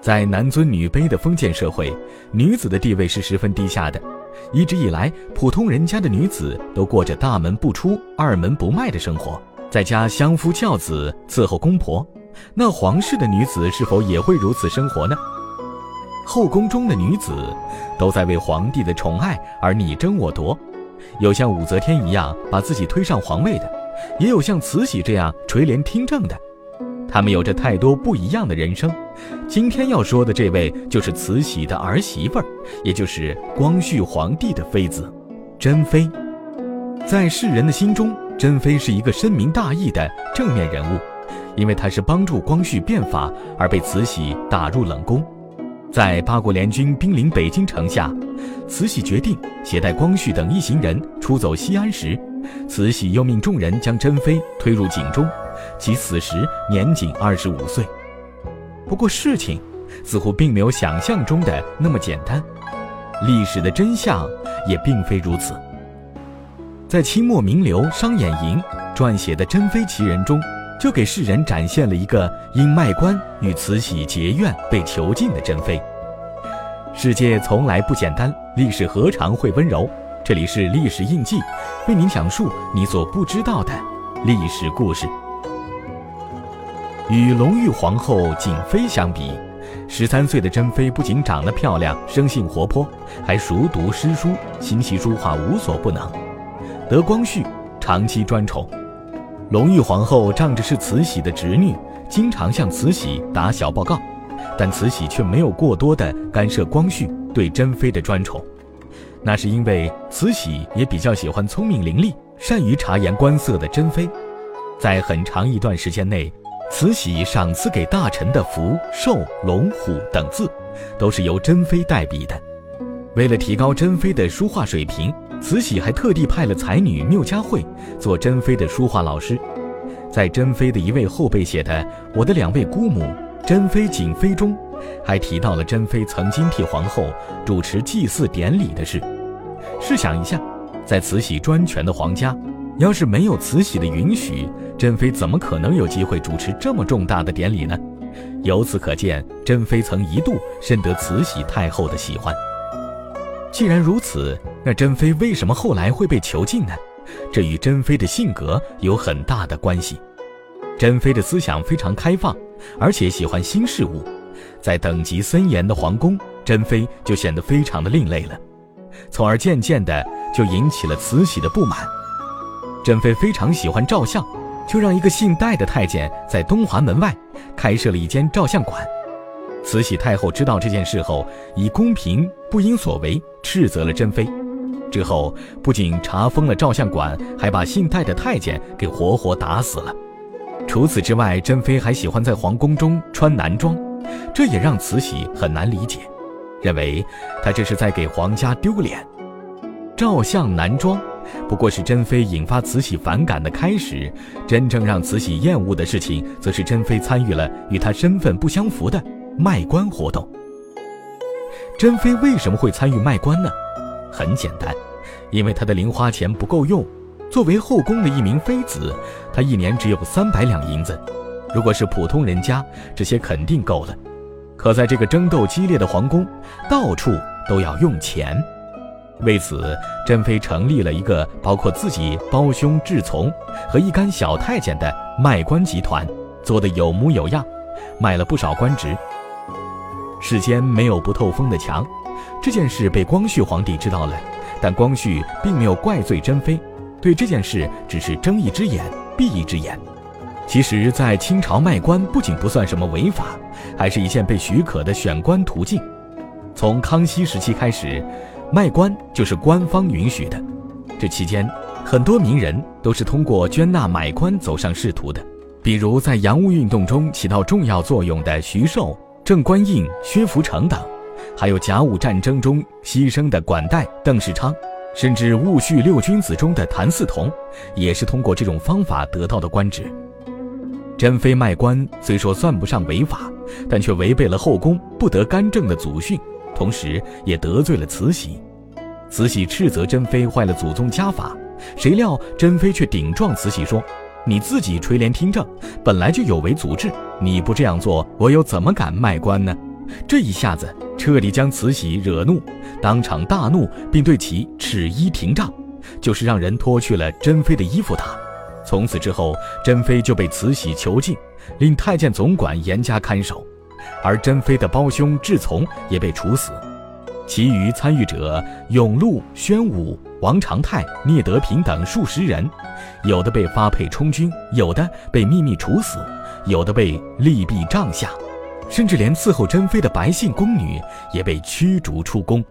在男尊女卑的封建社会，女子的地位是十分低下的。一直以来，普通人家的女子都过着大门不出、二门不迈的生活，在家相夫教子、伺候公婆。那皇室的女子是否也会如此生活呢？后宫中的女子都在为皇帝的宠爱而你争我夺，有像武则天一样把自己推上皇位的，也有像慈禧这样垂帘听政的。他们有着太多不一样的人生。今天要说的这位就是慈禧的儿媳妇儿，也就是光绪皇帝的妃子，珍妃。在世人的心中，珍妃是一个深明大义的正面人物，因为她是帮助光绪变法而被慈禧打入冷宫。在八国联军兵临北京城下，慈禧决定携带光绪等一行人出走西安时，慈禧又命众人将珍妃推入井中。其死时年仅二十五岁，不过事情似乎并没有想象中的那么简单，历史的真相也并非如此。在清末名流商衍营撰写的《珍妃奇人》中，就给世人展现了一个因卖官与慈禧结怨被囚禁的珍妃。世界从来不简单，历史何尝会温柔？这里是历史印记，为您讲述你所不知道的历史故事。与隆裕皇后景妃相比，十三岁的珍妃不仅长得漂亮、生性活泼，还熟读诗书、琴棋书画无所不能，得光绪长期专宠。隆裕皇后仗着是慈禧的侄女，经常向慈禧打小报告，但慈禧却没有过多的干涉光绪对珍妃的专宠，那是因为慈禧也比较喜欢聪明伶俐、善于察言观色的珍妃，在很长一段时间内。慈禧赏赐给大臣的福、寿、龙、虎等字，都是由珍妃代笔的。为了提高珍妃的书画水平，慈禧还特地派了才女缪佳慧做珍妃的书画老师。在珍妃的一位后辈写的《我的两位姑母珍妃、景妃》中，还提到了珍妃曾经替皇后主持祭祀典礼的事。试想一下，在慈禧专权的皇家。要是没有慈禧的允许，珍妃怎么可能有机会主持这么重大的典礼呢？由此可见，珍妃曾一度深得慈禧太后的喜欢。既然如此，那珍妃为什么后来会被囚禁呢？这与珍妃的性格有很大的关系。珍妃的思想非常开放，而且喜欢新事物，在等级森严的皇宫，珍妃就显得非常的另类了，从而渐渐的就引起了慈禧的不满。珍妃非常喜欢照相，就让一个姓戴的太监在东华门外开设了一间照相馆。慈禧太后知道这件事后，以宫嫔不应所为斥责了珍妃。之后不仅查封了照相馆，还把姓戴的太监给活活打死了。除此之外，珍妃还喜欢在皇宫中穿男装，这也让慈禧很难理解，认为她这是在给皇家丢脸。照相男装。不过是珍妃引发慈禧反感的开始，真正让慈禧厌恶的事情，则是珍妃参与了与她身份不相符的卖官活动。珍妃为什么会参与卖官呢？很简单，因为她的零花钱不够用。作为后宫的一名妃子，她一年只有三百两银子。如果是普通人家，这些肯定够了。可在这个争斗激烈的皇宫，到处都要用钱。为此，珍妃成立了一个包括自己胞兄智从和一干小太监的卖官集团，做得有模有样，卖了不少官职。世间没有不透风的墙，这件事被光绪皇帝知道了，但光绪并没有怪罪珍妃，对这件事只是睁一只眼闭一只眼。其实，在清朝卖官不仅不算什么违法，还是一件被许可的选官途径。从康熙时期开始。卖官就是官方允许的，这期间，很多名人都是通过捐纳买官走上仕途的，比如在洋务运动中起到重要作用的徐寿、郑观应、薛福成等，还有甲午战争中牺牲的管带、邓世昌，甚至戊戌六君子中的谭嗣同，也是通过这种方法得到的官职。珍妃卖官虽说算不上违法，但却违背了后宫不得干政的祖训。同时也得罪了慈禧，慈禧斥责珍妃坏了祖宗家法，谁料珍妃却顶撞慈禧说：“你自己垂帘听政，本来就有违祖制，你不这样做，我又怎么敢卖官呢？”这一下子彻底将慈禧惹怒，当场大怒，并对其斥衣廷杖，就是让人脱去了珍妃的衣服打。从此之后，珍妃就被慈禧囚禁，令太监总管严加看守，而珍妃的胞兄志从也被处死。其余参与者永禄、宣武、王长泰、聂德平等数十人，有的被发配充军，有的被秘密处死，有的被利弊帐下，甚至连伺候珍妃的白姓宫女也被驱逐出宫。